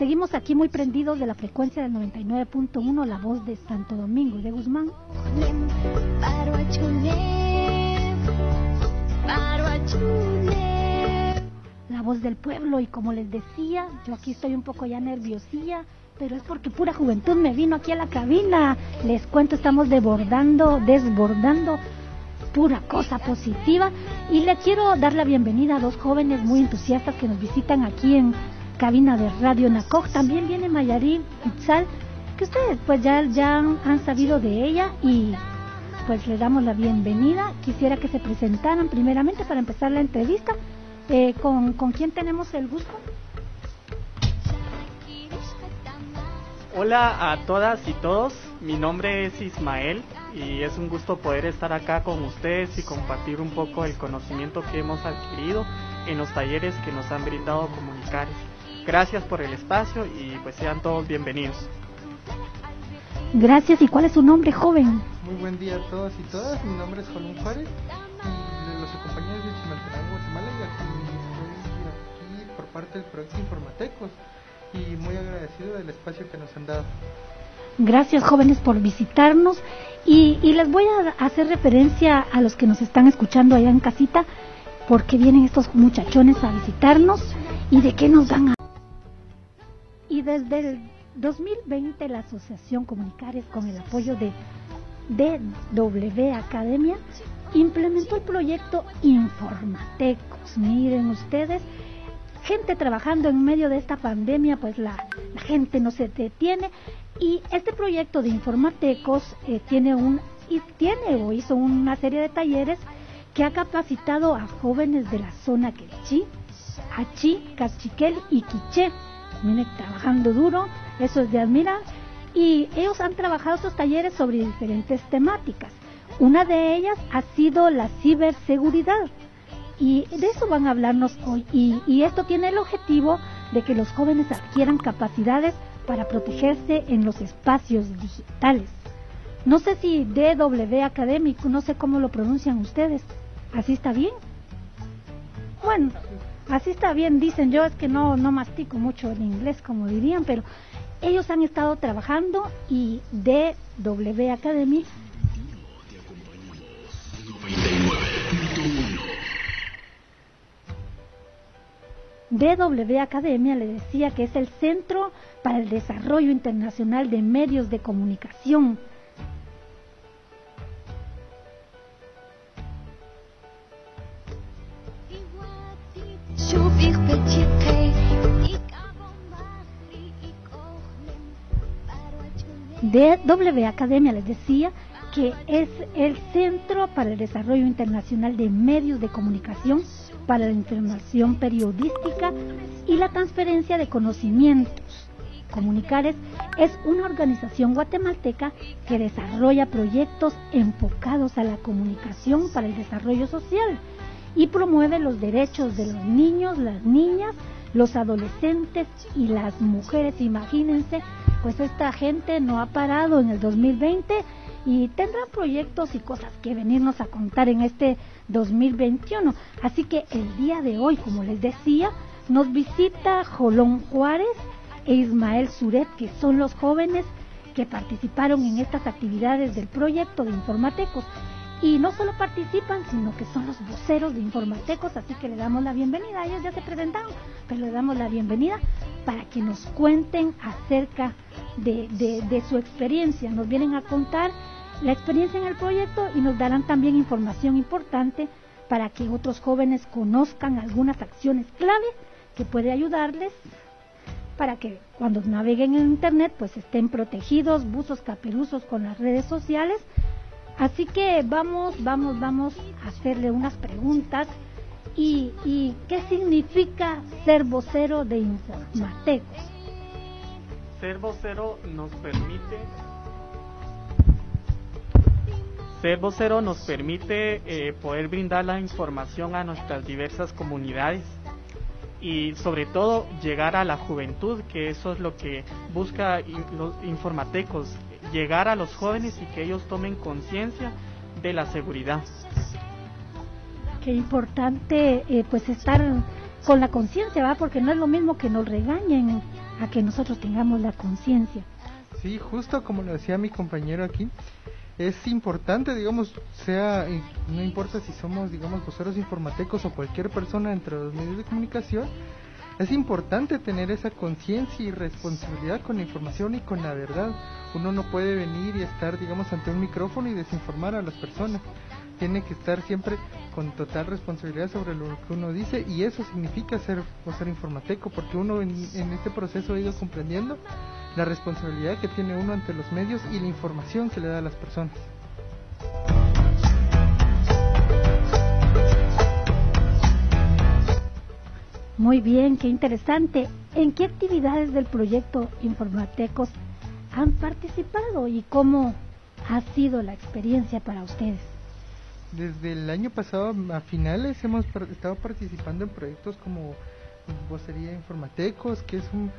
seguimos aquí muy prendidos de la frecuencia del 99.1, la voz de Santo Domingo de Guzmán. La voz del pueblo y como les decía, yo aquí estoy un poco ya nerviosilla, pero es porque pura juventud me vino aquí a la cabina. Les cuento, estamos desbordando, desbordando pura cosa positiva y le quiero dar la bienvenida a dos jóvenes muy entusiastas que nos visitan aquí en cabina de Radio Nacoj. También viene Mayarín Itzal, que ustedes pues ya, ya han sabido de ella y pues le damos la bienvenida. Quisiera que se presentaran primeramente para empezar la entrevista. Eh, ¿con, ¿Con quién tenemos el gusto? Hola a todas y todos, mi nombre es Ismael y es un gusto poder estar acá con ustedes y compartir un poco el conocimiento que hemos adquirido en los talleres que nos han brindado Comunicares. Gracias por el espacio y pues sean todos bienvenidos. Gracias, ¿y cuál es su nombre, joven? Muy buen día a todos y todas, mi nombre es Juan Juárez y los acompañantes de Chimaltenango, Guatemala y aquí, aquí por parte del proyecto Informatecos y muy agradecido del espacio que nos han dado. Gracias jóvenes por visitarnos y, y, les voy a hacer referencia a los que nos están escuchando allá en casita porque vienen estos muchachones a visitarnos y de qué nos dan a... Y desde el 2020 la Asociación Comunicares con el apoyo de DW Academia implementó el proyecto Informatecos. Miren ustedes, gente trabajando en medio de esta pandemia, pues la, gente no se detiene. Y este proyecto de Informatecos eh, tiene un y tiene o hizo una serie de talleres que ha capacitado a jóvenes de la zona Quechí, Achí, Cachiquel y Quiché. Miren, trabajando duro, eso es de admirar. Y ellos han trabajado estos talleres sobre diferentes temáticas. Una de ellas ha sido la ciberseguridad y de eso van a hablarnos hoy. Y, esto tiene el objetivo de que los jóvenes adquieran capacidades para protegerse en los espacios digitales. No sé si DW académico, no sé cómo lo pronuncian ustedes. ¿Así está bien? Bueno, así está bien, dicen yo, es que no, no mastico mucho el inglés, como dirían, pero ellos han estado trabajando y DW Academy DW Academia le decía que es el Centro para el Desarrollo Internacional de Medios de Comunicación. DW Academia les decía que es el Centro para el Desarrollo Internacional de Medios de Comunicación para la información periodística y la transferencia de conocimientos. Comunicares es una organización guatemalteca que desarrolla proyectos enfocados a la comunicación para el desarrollo social y promueve los derechos de los niños, las niñas, los adolescentes y las mujeres. Imagínense, pues esta gente no ha parado en el 2020 y tendrán proyectos y cosas que venirnos a contar en este 2021. Así que el día de hoy, como les decía, nos visita Jolón Juárez e Ismael Suret, que son los jóvenes que participaron en estas actividades del proyecto de Informatecos. Y no solo participan, sino que son los voceros de Informatecos, así que le damos la bienvenida. Ellos ya se presentaron, pero le damos la bienvenida para que nos cuenten acerca de, su experiencia. Nos vienen a contar la experiencia en el proyecto y nos darán también información importante para que otros jóvenes conozcan algunas acciones clave que puede ayudarles para que cuando naveguen en internet pues estén protegidos, buzos caperuzos con las redes sociales. Así que vamos, vamos, vamos a hacerle unas preguntas. ¿Y, y qué significa ser vocero de Informatecos? Ser vocero nos permite ser vocero nos permite eh, poder brindar la información a nuestras diversas comunidades y sobre todo llegar a la juventud, que eso es lo que busca los informatecos, llegar a los jóvenes y que ellos tomen conciencia de la seguridad. Qué importante eh, pues estar con la conciencia, ¿va? Porque no es lo mismo que nos regañen a que nosotros tengamos la conciencia. Sí, justo como lo decía mi compañero aquí, es importante, digamos, sea, no importa si somos, digamos, voceros informatecos o cualquier persona entre los medios de comunicación, es importante tener esa conciencia y responsabilidad con la información y con la verdad. Uno no puede venir y estar, digamos, ante un micrófono y desinformar a las personas. Tiene que estar siempre con total responsabilidad sobre lo que uno dice y eso significa ser ser informateco porque uno en, en este proceso ha ido comprendiendo la responsabilidad que tiene uno ante los medios y la información que le da a las personas. Muy bien, qué interesante. ¿En qué actividades del proyecto Informatecos han participado y cómo ha sido la experiencia para ustedes? Desde el año pasado a finales hemos estado participando en proyectos como Vocería Informatecos, que es un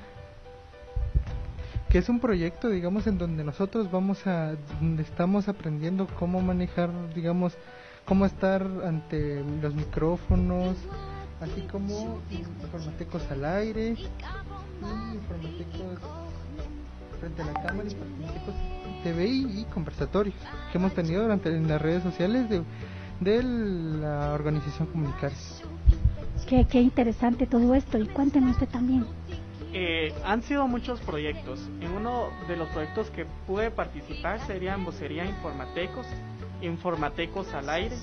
que es un proyecto, digamos, en donde nosotros vamos a, donde estamos aprendiendo cómo manejar, digamos, cómo estar ante los micrófonos, así como informatecos al aire y informatecos frente a la cámara, informatecos TV y, conversatorios que hemos tenido durante en las redes sociales de, de la organización Comunicarse. Qué, qué interesante todo esto y cuéntenos usted también. Eh, han sido muchos proyectos. En uno de los proyectos que pude participar serían Vocería Informatecos, Informatecos al aire,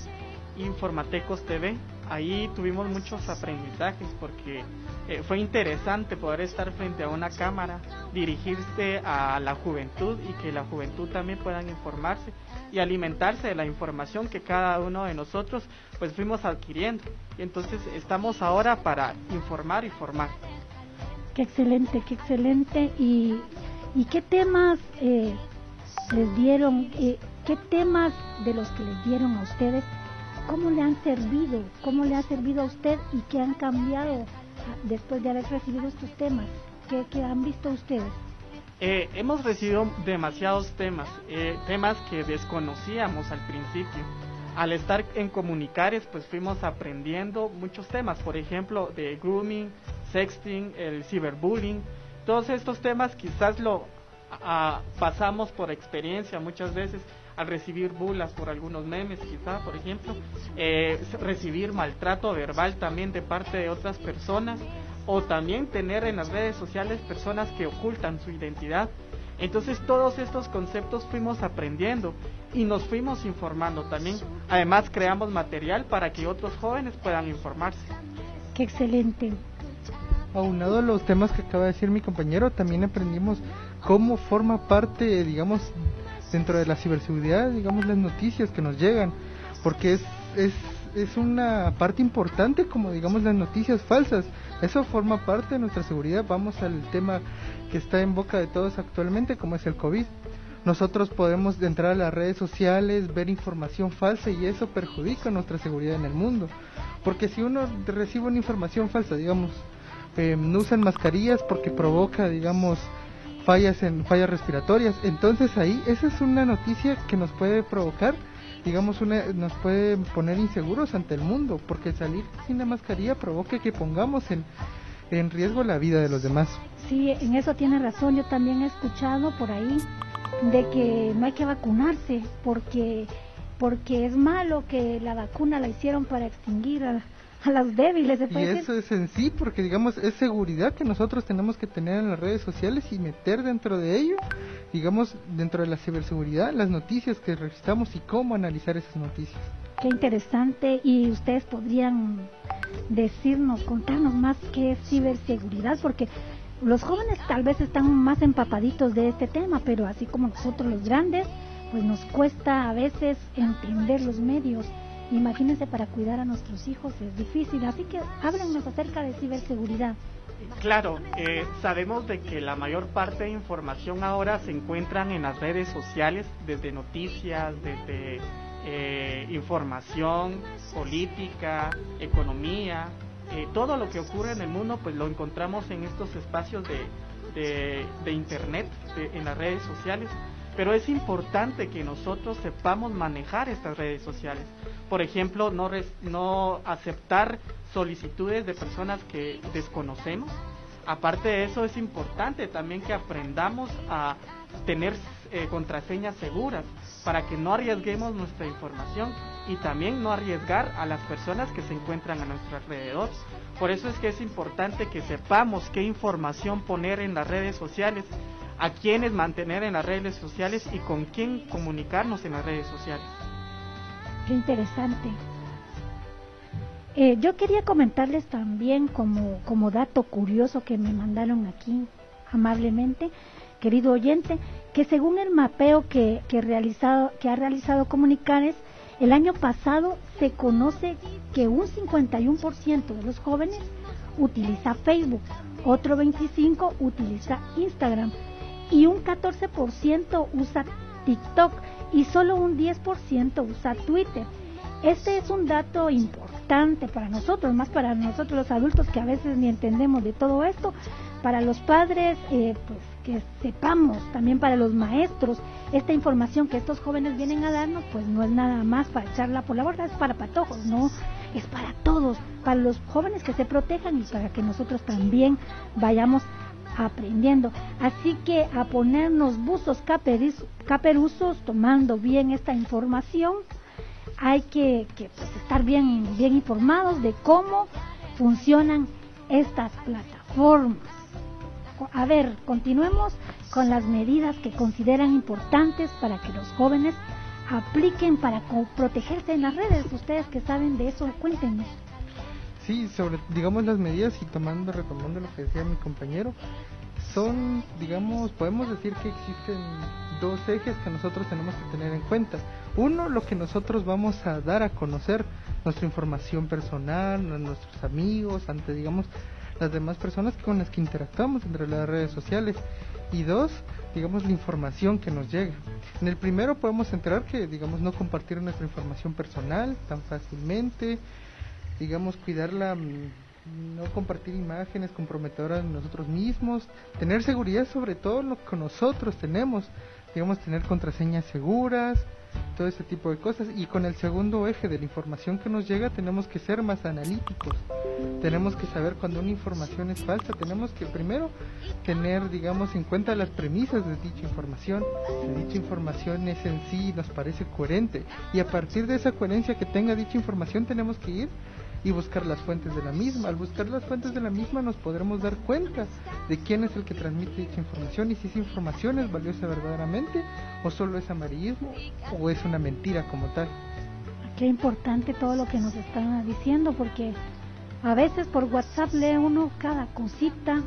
Informatecos TV. Ahí tuvimos muchos aprendizajes porque eh, fue interesante poder estar frente a una cámara, dirigirse a la juventud y que la juventud también puedan informarse y alimentarse de la información que cada uno de nosotros pues fuimos adquiriendo. Entonces estamos ahora para informar y formar. Qué excelente, qué excelente. ¿Y, y qué temas eh, les dieron? Eh, ¿Qué temas de los que les dieron a ustedes, cómo le han servido? ¿Cómo le ha servido a usted y qué han cambiado después de haber recibido estos temas? ¿Qué, han visto ustedes? Eh, hemos recibido demasiados temas, eh, temas que desconocíamos al principio. Al estar en Comunicares, pues fuimos aprendiendo muchos temas, por ejemplo, de grooming, sexting, el ciberbullying, todos estos temas quizás lo pasamos por experiencia muchas veces al recibir bulas por algunos memes, quizá, por ejemplo, eh, recibir maltrato verbal también de parte de otras personas, o también tener en las redes sociales personas que ocultan su identidad. Entonces todos estos conceptos fuimos aprendiendo y nos fuimos informando también. Además creamos material para que otros jóvenes puedan informarse. Qué excelente aunado a los temas que acaba de decir mi compañero, también aprendimos cómo forma parte, digamos, dentro de la ciberseguridad, digamos, las noticias que nos llegan, porque es, es, es una parte importante como, digamos, las noticias falsas. Eso forma parte de nuestra seguridad. Vamos al tema que está en boca de todos actualmente, como es el COVID. Nosotros podemos entrar a las redes sociales, ver información falsa y eso perjudica nuestra seguridad en el mundo. Porque si uno recibe una información falsa, digamos, eh, no usan mascarillas porque provoca, digamos, fallas en fallas respiratorias. Entonces ahí esa es una noticia que nos puede provocar, digamos, una, nos puede poner inseguros ante el mundo, porque salir sin la mascarilla provoca que pongamos en, en riesgo la vida de los demás. Sí, en eso tiene razón. Yo también he escuchado por ahí de que no hay que vacunarse porque porque es malo que la vacuna la hicieron para extinguir a, a las débiles. y eso es en sí, porque digamos, es seguridad que nosotros tenemos que tener en las redes sociales y meter dentro de ello, digamos, dentro de la ciberseguridad, las noticias que registramos y cómo analizar esas noticias. Qué interesante. Y ustedes podrían decirnos, contarnos más qué es ciberseguridad, porque los jóvenes tal vez están más empapaditos de este tema, pero así como nosotros los grandes, pues nos cuesta a veces entender los medios Imagínense para cuidar a nuestros hijos es difícil, así que háblenos acerca de ciberseguridad. Claro, eh, sabemos de que la mayor parte de información ahora se encuentran en las redes sociales, desde noticias, desde eh, información, política, economía, eh, todo lo que ocurre en el mundo, pues lo encontramos en estos espacios de, de, internet, en las redes sociales. Pero es importante que nosotros sepamos manejar estas redes sociales por ejemplo, no, aceptar solicitudes de personas que desconocemos, Aparte de eso es importante también que aprendamos a tener eh, contraseñas seguras para que no arriesguemos nuestra información y también no arriesgar a las personas que se encuentran a nuestro alrededor. Por eso es que es importante que sepamos qué información poner en las redes sociales, a quiénes mantener en las redes sociales y con quién comunicarnos en las redes sociales. Qué interesante. Eh, yo quería comentarles también como, como dato curioso que me mandaron aquí amablemente, querido oyente, que según el mapeo que, que, realizado, que ha realizado Comunicares, el año pasado se conoce que un 51% de los jóvenes utiliza Facebook, otro 25% utiliza Instagram y un 14% usa TikTok y solo un 10% usa Twitter. Este es un dato importante para nosotros, más para nosotros los adultos que a veces ni entendemos de todo esto, para los padres, eh, pues que sepamos, también para los maestros, esta información que estos jóvenes vienen a darnos, pues no es nada más para echarla por la borda, es para patojos, no, es para todos, para los jóvenes que se protejan y para que nosotros también vayamos aprendiendo. Así que a ponernos buzos caperuzos, tomando bien esta información, hay que, pues, estar bien, bien informados de cómo funcionan estas plataformas. A ver, continuemos con las medidas que consideran importantes para que los jóvenes apliquen para protegerse en las redes. Ustedes que saben de eso, cuéntenos. Sí, sobre, digamos, las medidas y tomando, retomando lo que decía mi compañero, son, digamos, podemos decir que existen dos ejes que nosotros tenemos que tener en cuenta. Uno, lo que nosotros vamos a dar a conocer, nuestra información personal, nuestros amigos, ante, digamos, las demás personas con las que interactuamos entre las redes sociales. Y dos, digamos, la información que nos llega. En el primero podemos enterar que, digamos, no compartir nuestra información personal tan fácilmente, digamos, cuidarla, mm, no compartir imágenes comprometedoras de nosotros mismos, tener seguridad sobre todo lo que nosotros tenemos, digamos, tener contraseñas seguras, todo ese tipo de cosas. Y con el segundo eje de la información que nos llega tenemos que ser más analíticos. Tenemos que saber cuando una información es falsa. Tenemos que primero tener, digamos, en cuenta las premisas de dicha información. Si dicha información es en sí nos parece coherente. Y a partir de esa coherencia que tenga dicha información tenemos que ir y buscar las fuentes de la misma. Al buscar las fuentes de la misma nos podremos dar cuenta de quién es el que transmite dicha información y si esa información es valiosa verdaderamente o solo es amarillismo o es una mentira como tal. Qué importante todo lo que nos están diciendo porque a veces por WhatsApp lee uno cada cosita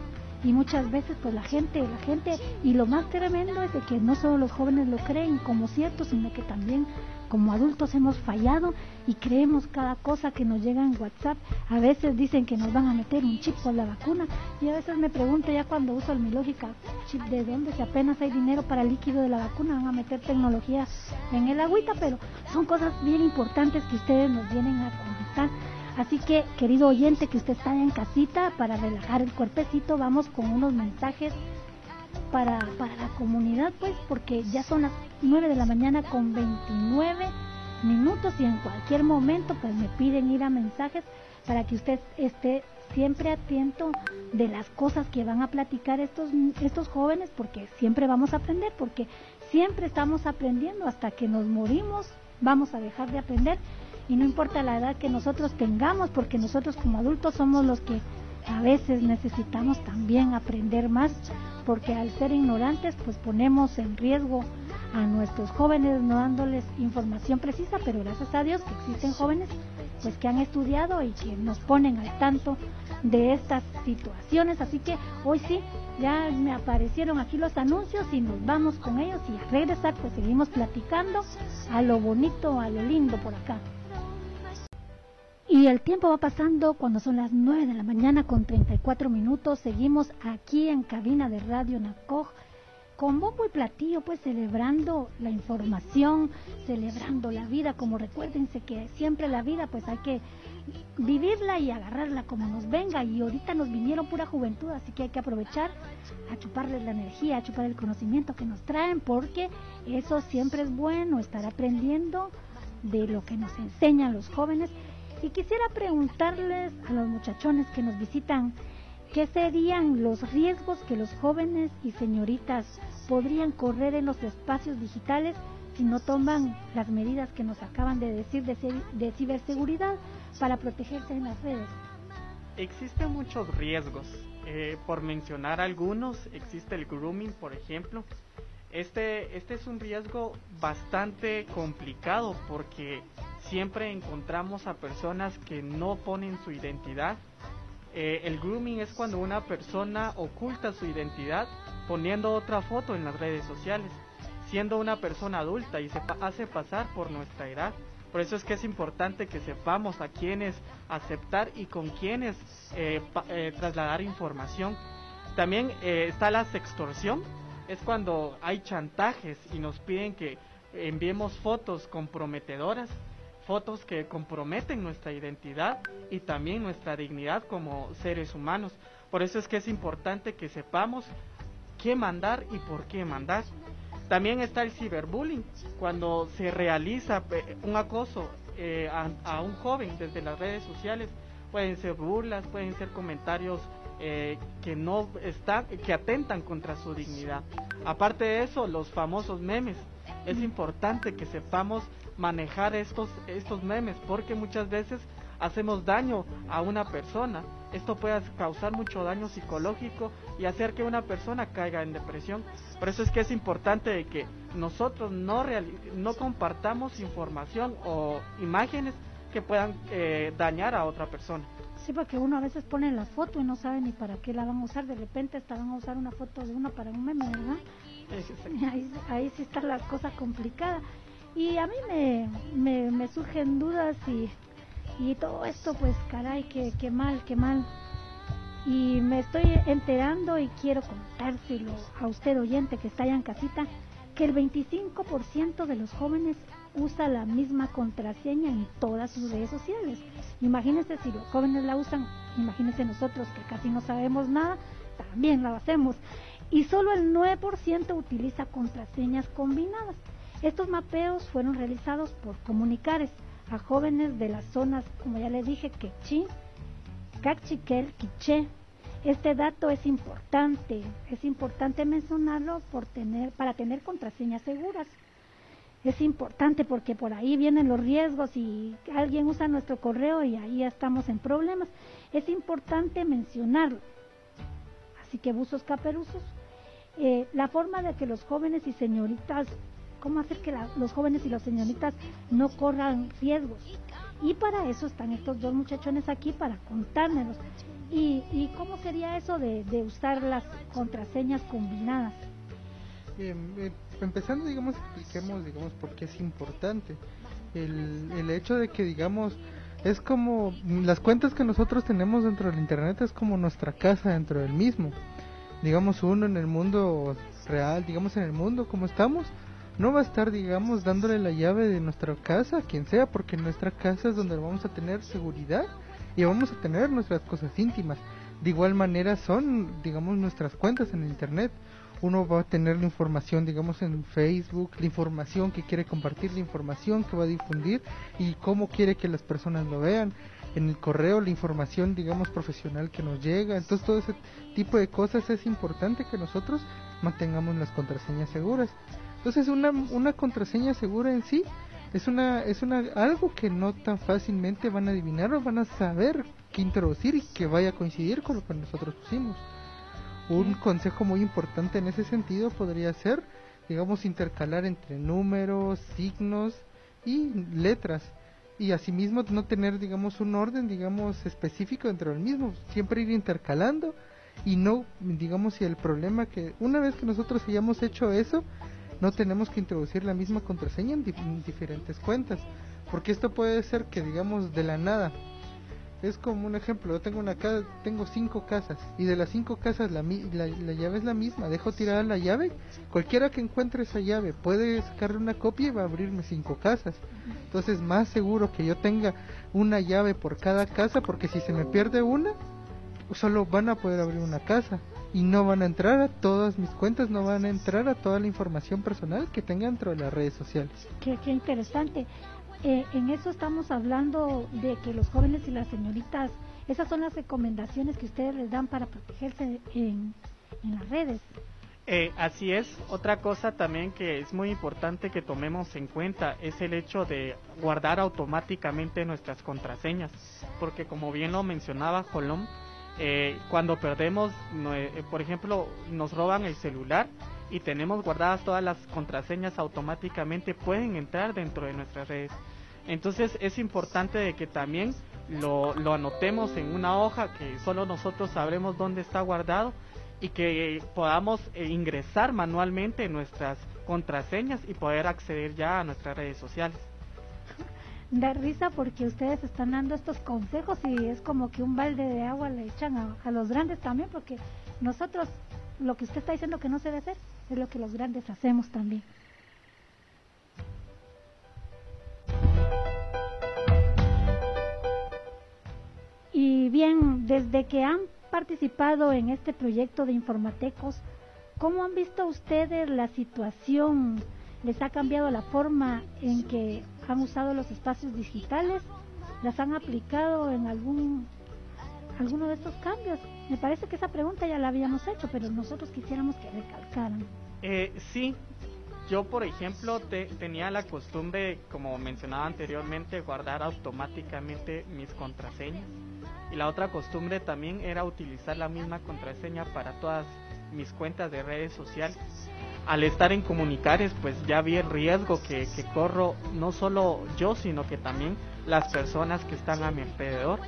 y muchas veces pues la gente, la gente y lo más tremendo es de que no solo los jóvenes lo creen como cierto, sino que también como adultos hemos fallado y creemos cada cosa que nos llega en WhatsApp. A veces dicen que nos van a meter un chip por la vacuna y a veces me pregunto ya cuando uso mi lógica, chip de dónde, si apenas hay dinero para el líquido de la vacuna, van a meter tecnología en el agüita, pero son cosas bien importantes que ustedes nos vienen a comentar. Así que, querido oyente que usted está en casita, para relajar el cuerpecito, vamos con unos mensajes para, para la comunidad, pues, porque ya son las 9 de la mañana con 29 minutos y en cualquier momento, pues, me piden ir a mensajes para que usted esté siempre atento de las cosas que van a platicar estos, estos jóvenes, porque siempre vamos a aprender, porque siempre estamos aprendiendo. Hasta que nos morimos, vamos a dejar de aprender y no importa la edad que nosotros tengamos, porque nosotros como adultos somos los que a veces necesitamos también aprender más porque al ser ignorantes pues ponemos en riesgo a nuestros jóvenes no dándoles información precisa, pero gracias a Dios que existen jóvenes pues que han estudiado y que nos ponen al tanto de estas situaciones, así que hoy sí ya me aparecieron aquí los anuncios y nos vamos con ellos y a regresar pues seguimos platicando a lo bonito, a lo lindo por acá. Y el tiempo va pasando cuando son las 9 de la mañana con 34 minutos. Seguimos aquí en cabina de Radio Nacoj con bombo y platillo, pues celebrando la información, celebrando la vida. Como recuérdense que siempre la vida, pues hay que vivirla y agarrarla como nos venga. Y ahorita nos vinieron pura juventud, así que hay que aprovechar a chuparles la energía, a chupar el conocimiento que nos traen, porque eso siempre es bueno, estar aprendiendo de lo que nos enseñan los jóvenes y quisiera preguntarles a los muchachones que nos visitan ¿Qué serían los riesgos que los jóvenes y señoritas podrían correr en los espacios digitales si no toman las medidas que nos acaban de decir de, ciberseguridad para protegerse en las redes? Existen muchos riesgos. Eh, por mencionar algunos, existe el grooming, por ejemplo. Este, este es un riesgo bastante complicado porque siempre encontramos a personas que no ponen su identidad eh, el grooming es cuando una persona oculta su identidad poniendo otra foto en las redes sociales, siendo una persona adulta y se hace pasar por nuestra edad. Por eso es que es importante que sepamos a quiénes aceptar y con quiénes eh, eh, trasladar información. También está la sextorsión, es cuando hay chantajes y nos piden que enviemos fotos comprometedoras fotos que comprometen nuestra identidad y también nuestra dignidad como seres humanos. Por eso es que es importante que sepamos qué mandar y por qué mandar. También está el ciberbullying, cuando se realiza eh, un acoso eh, a, un joven desde las redes sociales. Pueden ser burlas, pueden ser comentarios eh, que no están, que atentan contra su dignidad. Aparte de eso, los famosos memes. Es importante que sepamos manejar estos, estos memes, porque muchas veces hacemos daño a una persona. Esto puede causar mucho daño psicológico y hacer que una persona caiga en depresión. Por eso es que es importante que nosotros no, no compartamos información o imágenes que puedan eh, dañar a otra persona. Sí, porque uno a veces pone la foto y no sabe ni para qué la van a usar. De repente hasta van a usar una foto de uno para un meme, ¿verdad? Ahí, ahí sí está la cosa complicada. Y a mí me, me, surgen dudas y, y todo esto, pues caray, que, que mal, que mal. Y me estoy enterando y quiero contárselo a usted oyente que está allá en casita, que el 25% de los jóvenes usa la misma contraseña en todas sus redes sociales. Imagínense si los jóvenes la usan, imagínense nosotros que casi no sabemos nada, también la hacemos. Y solo el 9% utiliza contraseñas combinadas. Estos mapeos fueron realizados por comunicares a jóvenes de las zonas, como ya les dije, Quechí, Cachiquel, Quiché. Este dato es importante, es importante mencionarlo para tener contraseñas seguras. Es importante porque por ahí vienen los riesgos y alguien usa nuestro correo y ahí estamos en problemas. Es importante mencionarlo. Así que buzos caperuzos. Eh, la forma de que los jóvenes y señoritas cómo hacer que los jóvenes y las señoritas no corran riesgos. Y para eso están estos dos muchachones aquí, para contármelos. ¿Y, cómo sería eso de, usar las contraseñas combinadas? Eh, empezando, digamos, expliquemos, digamos, por qué es importante. El, el hecho de que, digamos, es como las cuentas que nosotros tenemos dentro del Internet es como nuestra casa dentro del mismo. Digamos, uno en el mundo real, digamos, en el mundo como estamos, no va a estar, digamos, dándole la llave de nuestra casa a quien sea, porque nuestra casa es donde vamos a tener seguridad y vamos a tener nuestras cosas íntimas. De igual manera son, digamos, nuestras cuentas en Internet. Uno va a tener la información, digamos, en Facebook, la información que quiere compartir, la información que va a difundir y cómo quiere que las personas lo vean. En el correo, la información, digamos, profesional que nos llega. Entonces, todo ese tipo de cosas es importante que nosotros mantengamos las contraseñas seguras. Entonces una, una contraseña segura en sí es una es una algo que no tan fácilmente van a adivinar o van a saber qué introducir y que vaya a coincidir con lo que nosotros pusimos. Un consejo muy importante en ese sentido podría ser, digamos, intercalar entre números, signos y letras. Y asimismo no tener, digamos, un orden, digamos, específico dentro del mismo, siempre ir intercalando y no, digamos, si el problema que una vez que nosotros hayamos hecho eso, no tenemos que introducir la misma contraseña en, diferentes cuentas, porque esto puede ser que digamos de la nada. Es como un ejemplo, yo tengo una casa, tengo cinco casas y de las cinco casas la, la, la llave es la misma, dejo tirada la llave, cualquiera que encuentre esa llave puede sacarle una copia y va a abrirme cinco casas. Entonces más seguro que yo tenga una llave por cada casa porque si se me pierde una, solo van a poder abrir una casa y no van a entrar a todas mis cuentas, no van a entrar a toda la información personal que tenga dentro de las redes sociales. Qué, interesante. Eh, en eso estamos hablando de que los jóvenes y las señoritas Esas son las recomendaciones que ustedes les dan para protegerse en, en las redes. Eh, así es. Otra cosa también que es muy importante que tomemos en cuenta es el hecho de guardar automáticamente nuestras contraseñas, porque como bien lo mencionaba Colón, eh, cuando perdemos, eh, por ejemplo, nos roban el celular y tenemos guardadas todas las contraseñas automáticamente, pueden entrar dentro de nuestras redes. Entonces es importante de que también lo, anotemos en una hoja que solo nosotros sabremos dónde está guardado y que podamos eh, ingresar manualmente nuestras contraseñas y poder acceder ya a nuestras redes sociales. Da risa porque ustedes están dando estos consejos y es como que un balde de agua le echan a, los grandes también porque nosotros lo que usted está diciendo que no se debe hacer es lo que los grandes hacemos también. Y bien, desde que han participado en este proyecto de Informatecos, ¿cómo han visto ustedes la situación? ¿Les ha cambiado la forma en que han usado los espacios digitales? ¿Las han aplicado en algún alguno de estos cambios? Me parece que esa pregunta ya la habíamos hecho, pero nosotros quisiéramos que recalcaran. Eh, sí, yo por ejemplo tenía la costumbre, como mencionaba anteriormente, guardar automáticamente mis contraseñas y la otra costumbre también era utilizar la misma contraseña para todas mis cuentas de redes sociales. Al estar en comunicares, pues ya vi el riesgo que, que corro no solo yo, sino que también las personas que están a mi alrededor.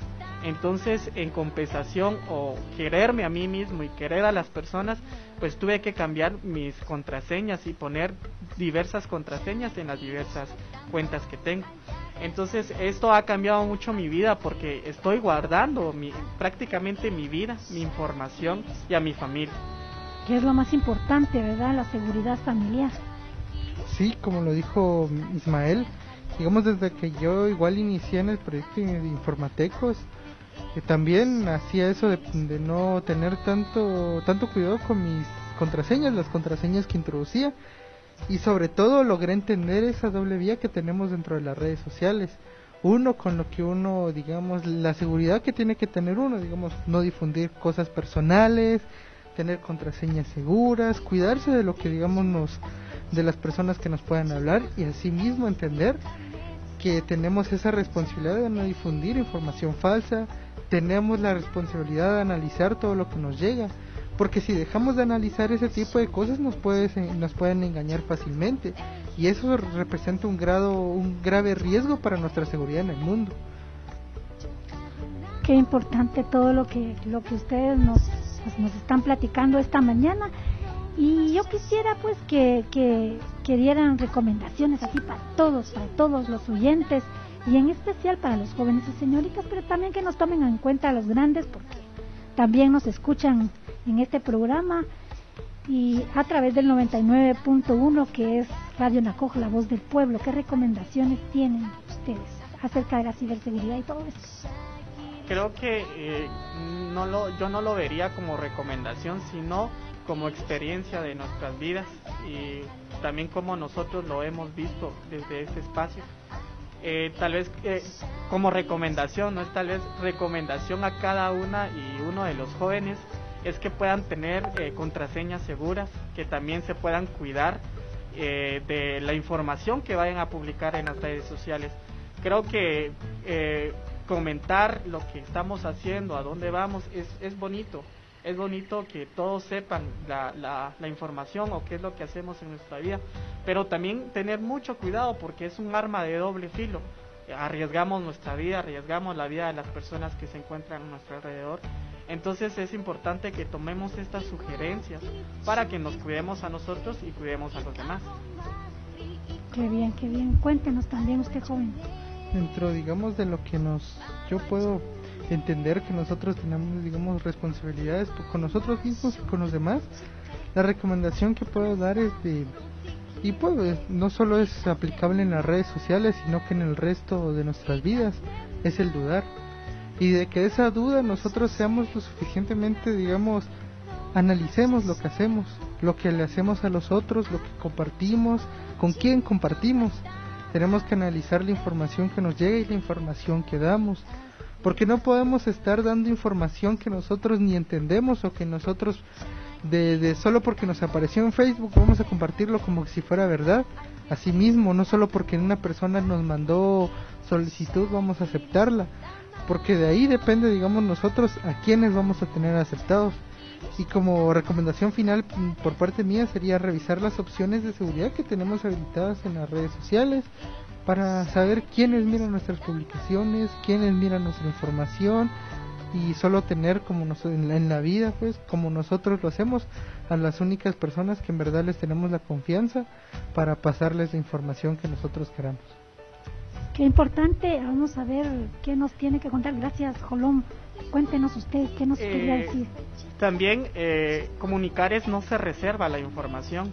Entonces, en compensación o quererme a mí mismo y querer a las personas, pues tuve que cambiar mis contraseñas y poner diversas contraseñas en las diversas cuentas que tengo. Entonces esto ha cambiado mucho mi vida porque estoy guardando mi, prácticamente mi vida, mi información y a mi familia. Que es lo más importante, ¿verdad? La seguridad familiar. Sí, como lo dijo Ismael, digamos desde que yo igual inicié en el proyecto de Informatecos, que también hacía eso de, de, no tener tanto tanto cuidado con mis contraseñas, las contraseñas que introducía y sobre todo logré entender esa doble vía que tenemos dentro de las redes sociales. Uno con lo que uno, digamos, la seguridad que tiene que tener uno, digamos, no difundir cosas personales, tener contraseñas seguras, cuidarse de lo que, digamos, nos, de las personas que nos puedan hablar y asimismo entender que tenemos esa responsabilidad de no difundir información falsa, tenemos la responsabilidad de analizar todo lo que nos llega porque si dejamos de analizar ese tipo de cosas nos puede, nos pueden engañar fácilmente y eso representa un grado un grave riesgo para nuestra seguridad en el mundo. Qué importante todo lo que lo que ustedes nos pues, nos están platicando esta mañana y yo quisiera pues que, que, dieran recomendaciones aquí para todos para todos los oyentes y en especial para los jóvenes y señoritas pero también que nos tomen en cuenta a los grandes porque también nos escuchan en este programa y a través del 99.1 que es Radio Nacojo, la voz del pueblo. ¿Qué recomendaciones tienen ustedes acerca de la ciberseguridad y todo esto? Creo que eh, no lo, yo no lo vería como recomendación, sino como experiencia de nuestras vidas y también como nosotros lo hemos visto desde este espacio. Eh, tal vez eh, como recomendación, no es tal vez recomendación a cada una y uno de los jóvenes es que puedan tener eh, contraseñas seguras, que también se puedan cuidar eh, de la información que vayan a publicar en las redes sociales. Creo que eh, comentar lo que estamos haciendo, a dónde vamos, es, es bonito. Es bonito que todos sepan la, la, la información o qué es lo que hacemos en nuestra vida, pero también tener mucho cuidado porque es un arma de doble filo arriesgamos nuestra vida, arriesgamos la vida de las personas que se encuentran a nuestro alrededor entonces es importante que tomemos estas sugerencias para que nos cuidemos a nosotros y cuidemos a los demás. Qué bien, qué bien. Cuéntenos también usted joven. Dentro, digamos, de lo que nos, yo puedo entender que nosotros tenemos, digamos, responsabilidades con nosotros mismos y con los demás, la recomendación que puedo dar es de, y pues no solo es aplicable en las redes sociales, sino que en el resto de nuestras vidas, es el dudar y de que esa duda nosotros seamos lo suficientemente, digamos, analicemos lo que hacemos, lo que le hacemos a los otros, lo que compartimos, con quién compartimos. Tenemos que analizar la información que nos llega y la información que damos, porque no podemos estar dando información que nosotros ni entendemos o que nosotros de, de solo porque nos apareció en Facebook vamos a compartirlo como si fuera verdad. Asimismo, no solo porque una persona nos mandó solicitud vamos a aceptarla, porque de ahí depende, digamos, nosotros a quiénes vamos a tener aceptados. Y como recomendación final por parte mía sería revisar las opciones de seguridad que tenemos habilitadas en las redes sociales, para saber quiénes miran nuestras publicaciones, quiénes miran nuestra información y solo tener como nos, en, la, vida, pues como nosotros lo hacemos, a las únicas personas que en verdad les tenemos la confianza para pasarles la información que nosotros queramos. Qué importante, vamos a ver qué nos tiene que contar. Gracias, Jolón. Cuéntenos usted, ¿qué nos quería eh, decir? También eh, Comunicares no se reserva la información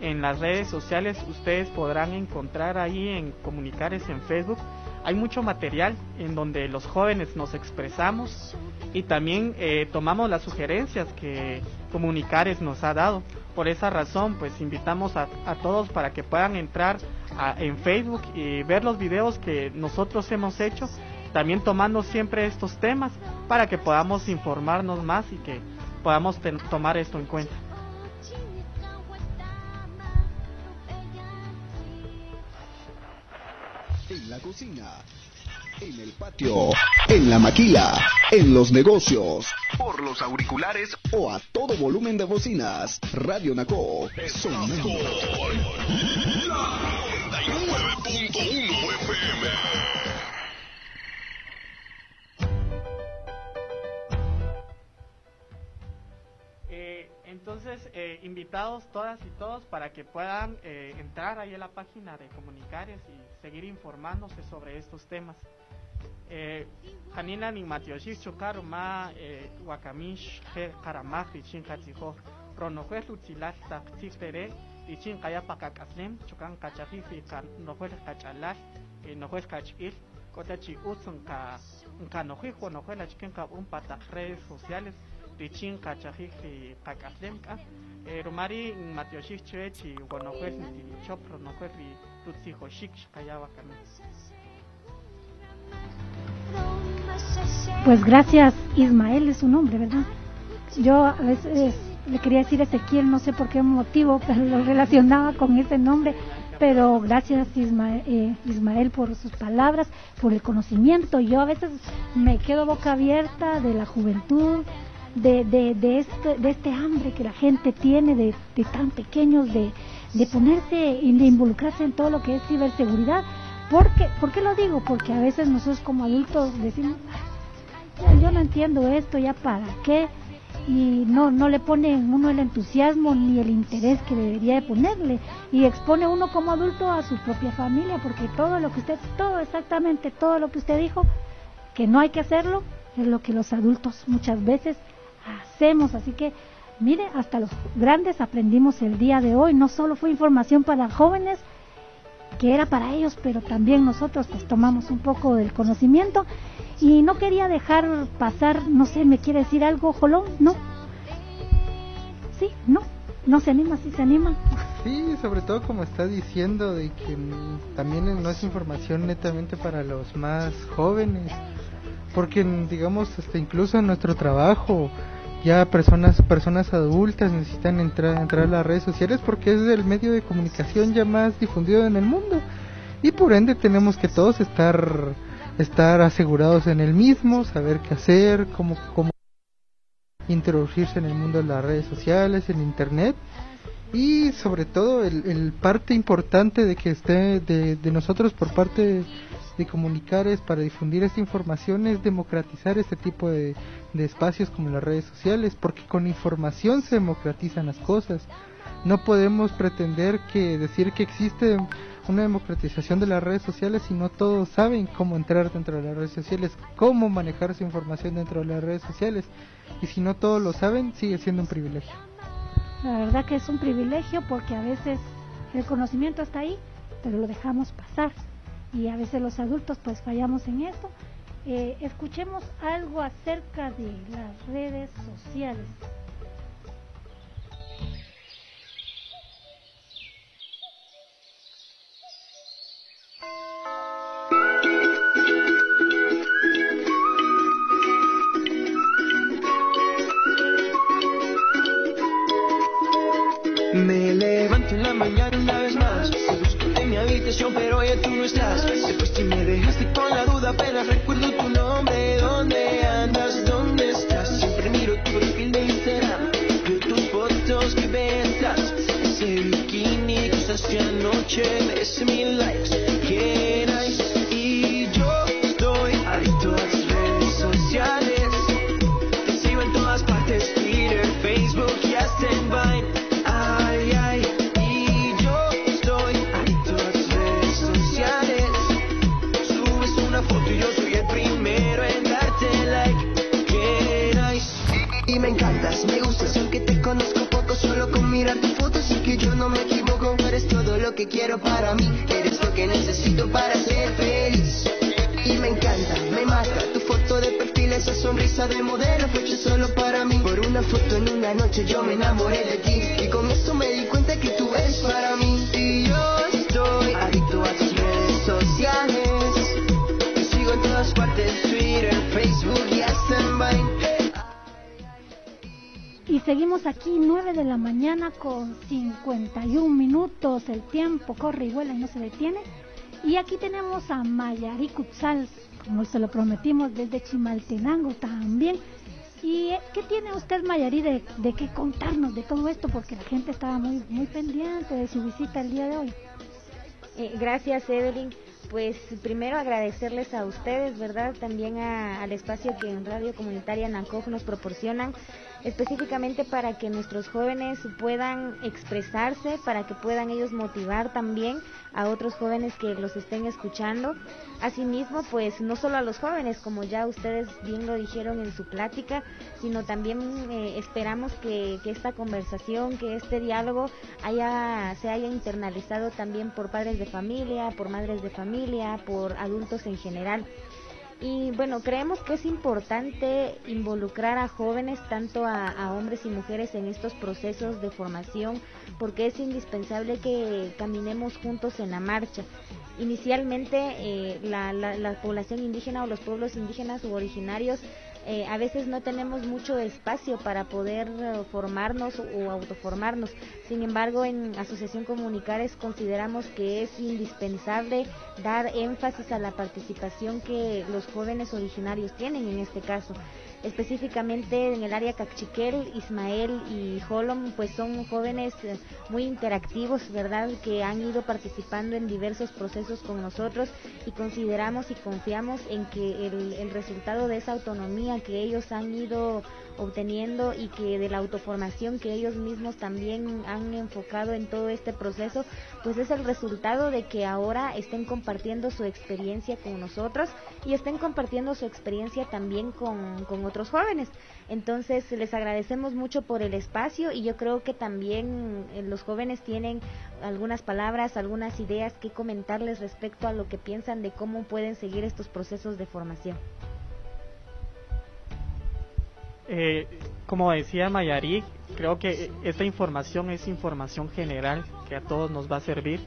en las redes sociales ustedes podrán encontrar ahí en Comunicares en Facebook. Hay mucho material en donde los jóvenes nos expresamos y también eh, tomamos las sugerencias que Comunicares nos ha dado. Por esa razón, pues invitamos a, todos para que puedan entrar en Facebook y ver los videos que nosotros hemos hecho, también tomando siempre estos temas para que podamos informarnos más y que podamos tomar esto en cuenta. en la cocina, en el patio, en la maquila, en los negocios, por los auriculares o a todo volumen de bocinas. Radio Naco, sonando. 99.1 FM. Entonces, eh, invitados todas y todos para que puedan eh, entrar ahí a la página de Comunicares y seguir informándose sobre estos temas. Eh, Janina ni Matioshis Chokaru ma Wakamish He Karamafi Chin Hachijo Ronojuel Uchilas Taktikere y Chin Kaya Pakakaslem Chokan Kachajifi Nojuel Kachalal Nojuel Kachil Kotachi Utsun Ka Nkanojijo Nojuel Achken Ka un patak redes sociales Pues gracias Ismael es su nombre, ¿verdad? Yo a veces le quería decir Ezequiel, no sé por qué motivo, pero lo relacionaba con ese nombre. Pero gracias Ismael, eh, Ismael por sus palabras, por el conocimiento. Yo a veces me quedo boca abierta de la juventud, de, de, de, este, de este hambre que la gente tiene de, de tan pequeños, de, de ponerse y de involucrarse en todo lo que es ciberseguridad. ¿Por qué? ¿Por qué lo digo? Porque a veces nosotros como adultos decimos, yo no entiendo esto, ya para qué, y no, no le pone uno el entusiasmo ni el interés que debería de ponerle, y expone uno como adulto a su propia familia, porque todo lo que usted, todo exactamente todo lo que usted dijo, que no hay que hacerlo, es lo que los adultos muchas veces hacemos. Así que, mire, hasta los grandes aprendimos el día de hoy. No solo fue información para jóvenes, que era para ellos, pero también nosotros pues tomamos un poco del conocimiento. Y no quería dejar pasar, no sé, ¿me quiere decir algo, Jolón? No. Sí, no. No se anima, sí se anima. Sí, sobre todo como está diciendo, de que también no es información netamente para los más jóvenes, porque digamos, este, incluso en nuestro trabajo, ya personas personas adultas necesitan entrar entrar a las redes sociales porque es el medio de comunicación ya más difundido en el mundo. Y por ende tenemos que todos estar estar asegurados en el mismo saber qué hacer cómo cómo introducirse en el mundo de las redes sociales en internet. Y sobre todo el, parte importante de que esté de, de nosotros por parte de comunicar es para difundir esta información es democratizar este tipo de, espacios como las redes sociales, porque con información se democratizan las cosas. No podemos pretender que decir que existe una democratización de las redes sociales si no todos saben cómo entrar dentro de las redes sociales, cómo manejar su información dentro de las redes sociales. Y si no todos lo saben, sigue siendo un privilegio. La verdad que es un privilegio porque a veces el conocimiento está ahí, pero lo dejamos pasar y a veces los adultos pues fallamos en esto. Eh, escuchemos algo acerca de las redes sociales. tú no estás. Te me dejaste con la duda, apenas recuerdo tu nombre. ¿Dónde andas? ¿Dónde estás? Siempre miro tu perfil de Instagram. Veo tus fotos que besas. Ese bikini que usaste anoche, ese mil likes. Quiero para mí, eres lo que necesito para ser feliz. Y me encanta, me mata tu foto de perfil, esa sonrisa de modelo fue hecha solo para mí. Por una foto en una noche yo me enamoré de ti y con eso me di cuenta que tú eres para mí. Y yo estoy adicto a tus redes sociales. Te sigo en todas partes, seguimos aquí 9 de la mañana con 51 minutos. El tiempo corre y vuela y no se detiene. Y aquí tenemos a Mayari Kutzal, como se lo prometimos desde Chimaltenango también. ¿Y qué tiene usted, Mayari, de, de qué contarnos de todo esto? Porque la gente estaba muy, muy pendiente de su visita el día de hoy. Eh, gracias, Evelyn. Pues primero agradecerles a ustedes, ¿verdad? También a- al espacio que en Radio Comunitaria NACOG nos proporcionan, específicamente para que nuestros jóvenes puedan expresarse, para que puedan ellos motivar también a otros jóvenes que los estén escuchando. Asimismo, pues no solo a los jóvenes, como ya ustedes bien lo dijeron en su plática, sino también eh, esperamos que, que esta conversación, que este diálogo haya, se haya internalizado también por padres de familia, por madres de familia, por adultos en general. Y bueno, creemos que es importante involucrar a jóvenes, tanto a, hombres y mujeres, en estos procesos de formación, porque es indispensable que caminemos juntos en la marcha. Inicialmente, eh, la, la, la población indígena o los pueblos indígenas u originarios eh, a veces no tenemos mucho espacio para poder eh, formarnos o autoformarnos. Sin embargo, en Asociación Comunicares consideramos que es indispensable dar énfasis a la participación que los jóvenes originarios tienen en este caso. Específicamente en el área Cachiquel, Ismael y Holom, pues son jóvenes eh, muy interactivos, ¿verdad? Que han ido participando en diversos procesos con nosotros y consideramos y confiamos en que el, el resultado de esa autonomía que ellos han ido obteniendo y que de la autoformación que ellos mismos también han enfocado en todo este proceso, pues es el resultado de que ahora estén compartiendo su experiencia con nosotros y estén compartiendo su experiencia también con, con otros jóvenes. Entonces les agradecemos mucho por el espacio y yo creo que también eh, los jóvenes tienen algunas palabras, algunas ideas que comentarles respecto a lo que piensan de cómo pueden seguir estos procesos de formación. Eh, como decía Mayarí, creo que esta información es información general que a todos nos va a servir.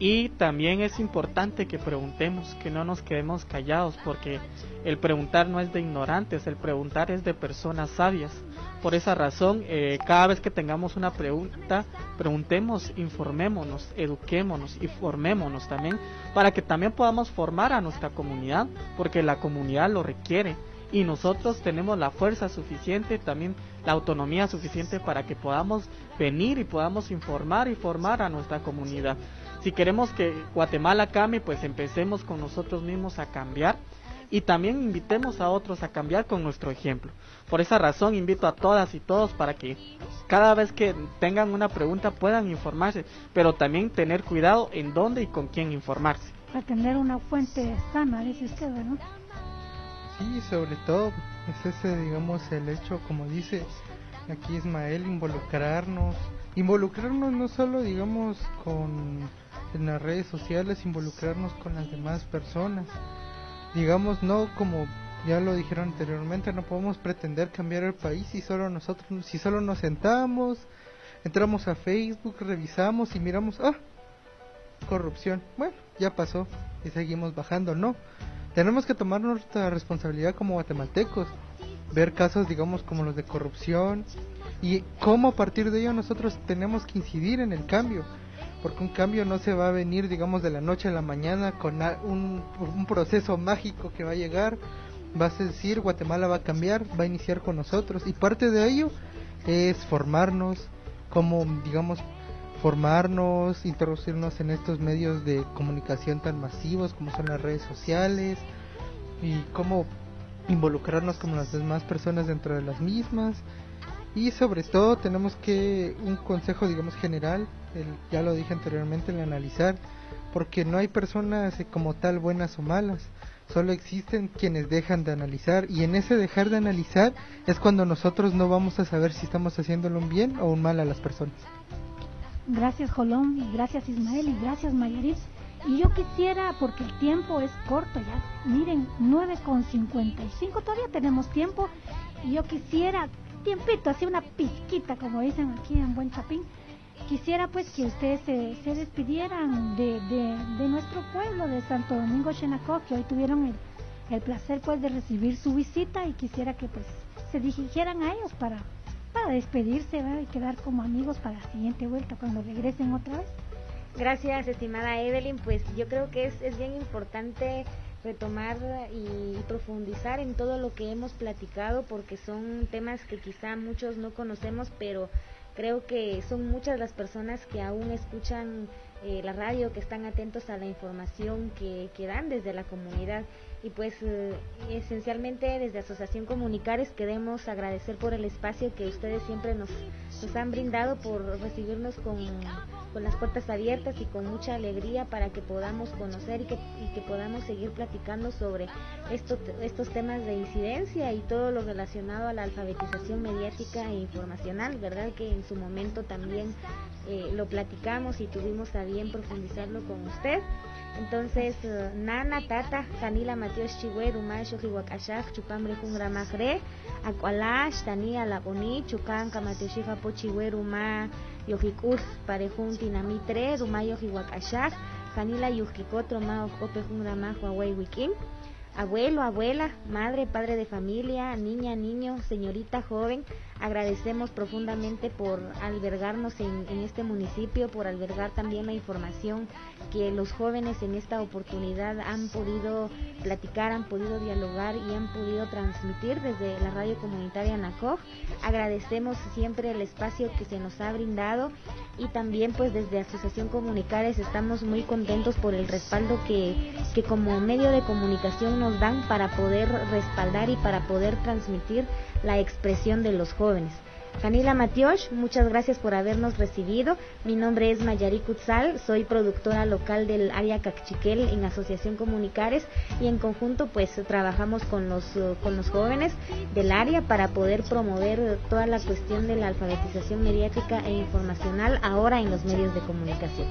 Y también es importante que preguntemos, que no nos quedemos callados, porque el preguntar no es de ignorantes, el preguntar es de personas sabias. Por esa razón, eh, cada vez que tengamos una pregunta, preguntemos, informémonos, eduquémonos y formémonos también, para que también podamos formar a nuestra comunidad, porque la comunidad lo requiere y nosotros tenemos la fuerza suficiente, también la autonomía suficiente para que podamos venir y podamos informar y formar a nuestra comunidad. Si queremos que Guatemala cambie, pues empecemos con nosotros mismos a cambiar y también invitemos a otros a cambiar con nuestro ejemplo. Por esa razón invito a todas y todos para que cada vez que tengan una pregunta puedan informarse, pero también tener cuidado en dónde y con quién informarse. Para tener una fuente sana, dice usted, ¿no? Sí, sobre todo es ese, digamos, el hecho, como dice aquí Ismael, involucrarnos. Involucrarnos no solo, digamos, con en las redes sociales, involucrarnos con las demás personas. Digamos, no como ya lo dijeron anteriormente, no podemos pretender cambiar el país si solo nosotros, si solo nos sentamos, entramos a Facebook, revisamos y miramos, ah, corrupción. Bueno, ya pasó y seguimos bajando, no. Tenemos que tomar nuestra responsabilidad como guatemaltecos, ver casos, digamos, como los de corrupción y cómo a partir de ello nosotros tenemos que incidir en el cambio. porque un cambio no se va a venir, digamos, de la noche a la mañana con un, proceso mágico que va a llegar. Vas a decir, Guatemala va a cambiar, va a iniciar con nosotros. Y parte de ello es formarnos, como, digamos, formarnos, introducirnos en estos medios de comunicación tan masivos como son las redes sociales y cómo involucrarnos como las demás personas dentro de las mismas. Y sobre todo tenemos que un consejo digamos general el, ya lo dije anteriormente el analizar porque no hay personas como tal buenas o malas. Solo existen quienes dejan de analizar y en ese dejar de analizar es cuando nosotros no vamos a saber si estamos haciéndolo un bien o un mal a las personas Gracias Jolón, gracias Ismael y gracias Mayarit. Y yo quisiera, porque el tiempo es corto ya, miren, 9.55, todavía tenemos tiempo, y yo quisiera, tiempito, así una pizquita, como dicen aquí en Buen Chapín, quisiera pues que ustedes se, se despidieran de, de, nuestro pueblo, de Santo Domingo Xenacó, que hoy tuvieron el, el placer pues de recibir su visita y quisiera que pues se dirigieran a ellos para para despedirse y quedar como amigos para la siguiente vuelta cuando regresen otra vez. Gracias, estimada Evelyn. Pues yo creo que es, es bien importante retomar y profundizar en todo lo que hemos platicado porque son temas que quizá muchos no conocemos, pero creo que son muchas las personas que aún escuchan eh, la radio, que están atentos a la información que, que dan desde la comunidad y pues eh, esencialmente desde Asociación Comunicares queremos agradecer por el espacio que ustedes siempre nos, nos han brindado, por recibirnos con, con, las puertas abiertas y con mucha alegría para que podamos conocer y que, y que podamos seguir platicando sobre esto, estos temas de incidencia y todo lo relacionado a la alfabetización mediática e informacional, ¿verdad? Que en su momento también eh, lo platicamos y tuvimos a bien profundizarlo con usted. Entonces, uh, Nana, Tata, Janila, Matios, Chihuahua, Rumay, Shojiwakashak, Chupambre, Jungramagre, Acualash, Tania, Laboni, Chucan, Kamateshifa, Pochiwe, Ruma, Yojikus, Parejun, Tinamitre, Rumay, Yojiwakashak, Janila, Yujikotro, Mao, Ope, Jungramag, Huawei, Wikim abuelo, abuela, madre, padre de familia, niña, niño, señorita, joven, agradecemos profundamente por albergarnos en, este municipio, por albergar también la información que los jóvenes en esta oportunidad han podido platicar, han podido dialogar y han podido transmitir desde la radio comunitaria NACOG. Agradecemos siempre el espacio que se nos ha brindado y también pues desde Asociación Comunicares estamos muy contentos por el respaldo que, que como medio de comunicación nos dan para poder respaldar y para poder transmitir la expresión de los jóvenes. Janila Matiosh, muchas gracias por habernos recibido. Mi nombre es Mayari Kutzal, soy productora local del área Cachiquel en Asociación Comunicares y en conjunto pues trabajamos con los, con los jóvenes del área para poder promover toda la cuestión de la alfabetización mediática e informacional ahora en los medios de comunicación.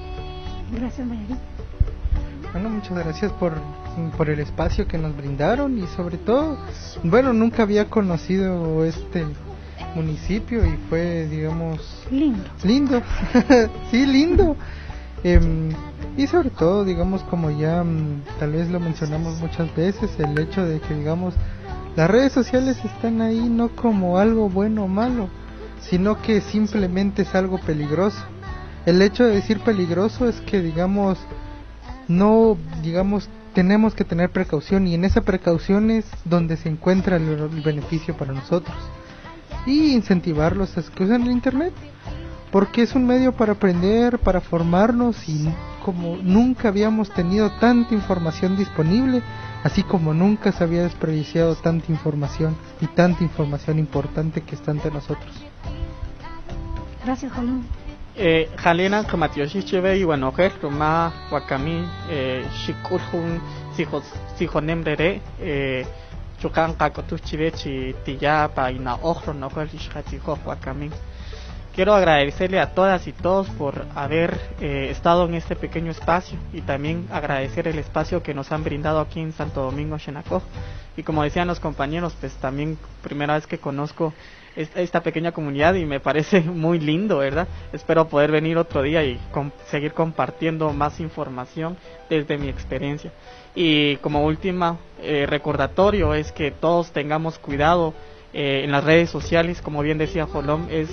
Gracias Mayari. Bueno, muchas gracias por, por el espacio que nos brindaron y sobre todo, bueno, nunca había conocido este municipio y fue, digamos... Lindo. Lindo, sí, lindo. Em, y sobre todo, digamos, como ya mm, tal vez lo mencionamos muchas veces, el hecho de que, digamos, las redes sociales están ahí no como algo bueno o malo, sino que simplemente es algo peligroso. El hecho de decir peligroso es que, digamos, no, digamos, tenemos que tener precaución y en esa precaución es donde se encuentra el beneficio para nosotros y incentivarlos a que usen el internet porque es un medio para aprender, para formarnos y como nunca habíamos tenido tanta información disponible, así como nunca se había desperdiciado tanta información y tanta información importante que está ante nosotros. Gracias, Juan. Eh, Jalena Kamatioshi Cheve y bueno, Roma Wakami eh, Shikurhun Sijonemrere eh Chukanqa kutuchirichi tiyapa hina uqrunakuykichqachikuqwa kanin. Quiero agradecerle a todas y todos por haber eh, estado en este pequeño espacio y también agradecer el espacio que nos han brindado aquí en Santo Domingo, Xenacoj. Y como decían los compañeros, pues también primera vez que conozco esta pequeña comunidad y me parece muy lindo, ¿verdad? Espero poder venir otro día y seguir compartiendo más información desde mi experiencia. Y como última eh, recordatorio es que todos tengamos cuidado eh, en las redes sociales, como bien decía Jolom, es,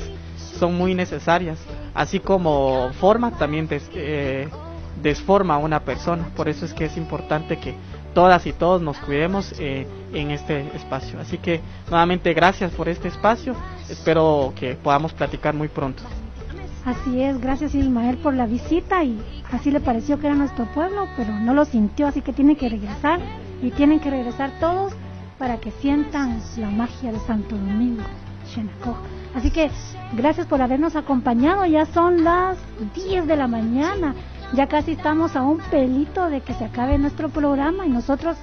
son muy necesarias. así como forma, también eh, desforma a una persona. Por eso es que es importante que todas y todos nos cuidemos eh, en este espacio. Así que nuevamente gracias por este espacio. Espero que podamos platicar muy pronto. Así es, gracias Ismael por la visita y así le pareció que era nuestro pueblo, pero no lo sintió, así que tiene que regresar y tienen que regresar todos para que sientan la magia de Santo Domingo, Así que gracias por habernos acompañado, ya son las 10 de la mañana, ya casi estamos a un pelito de que se acabe nuestro programa y nosotros,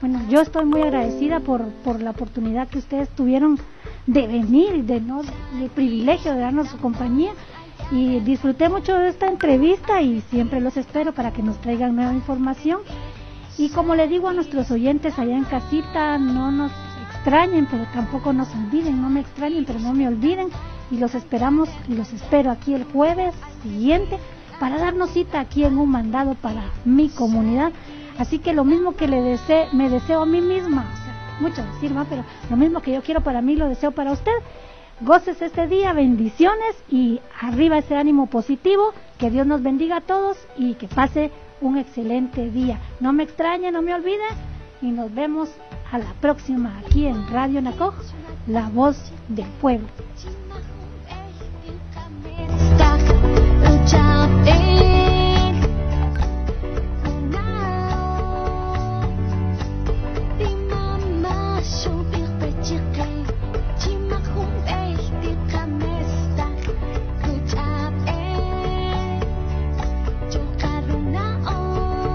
bueno, yo estoy muy agradecida por, por la oportunidad que ustedes tuvieron de venir, de no, el privilegio de darnos su compañía y disfruté mucho de esta entrevista y siempre los espero para que nos traigan nueva información. Y como le digo a nuestros oyentes allá en casita, no nos extrañen, pero tampoco nos olviden, no me extrañen, pero no me olviden. Y los esperamos los espero aquí el jueves siguiente para darnos cita aquí en un mandado para mi comunidad. Así que lo mismo que le deseo, me deseo a mí misma, o sea, mucho decir más, pero lo mismo que yo quiero para mí lo deseo para usted. Goces este día, bendiciones y arriba ese ánimo positivo. Que Dios nos bendiga a todos y que pase un excelente día. No me extrañe, no me olvide y nos vemos a la próxima aquí en Radio Nacoj, la voz del pueblo. So.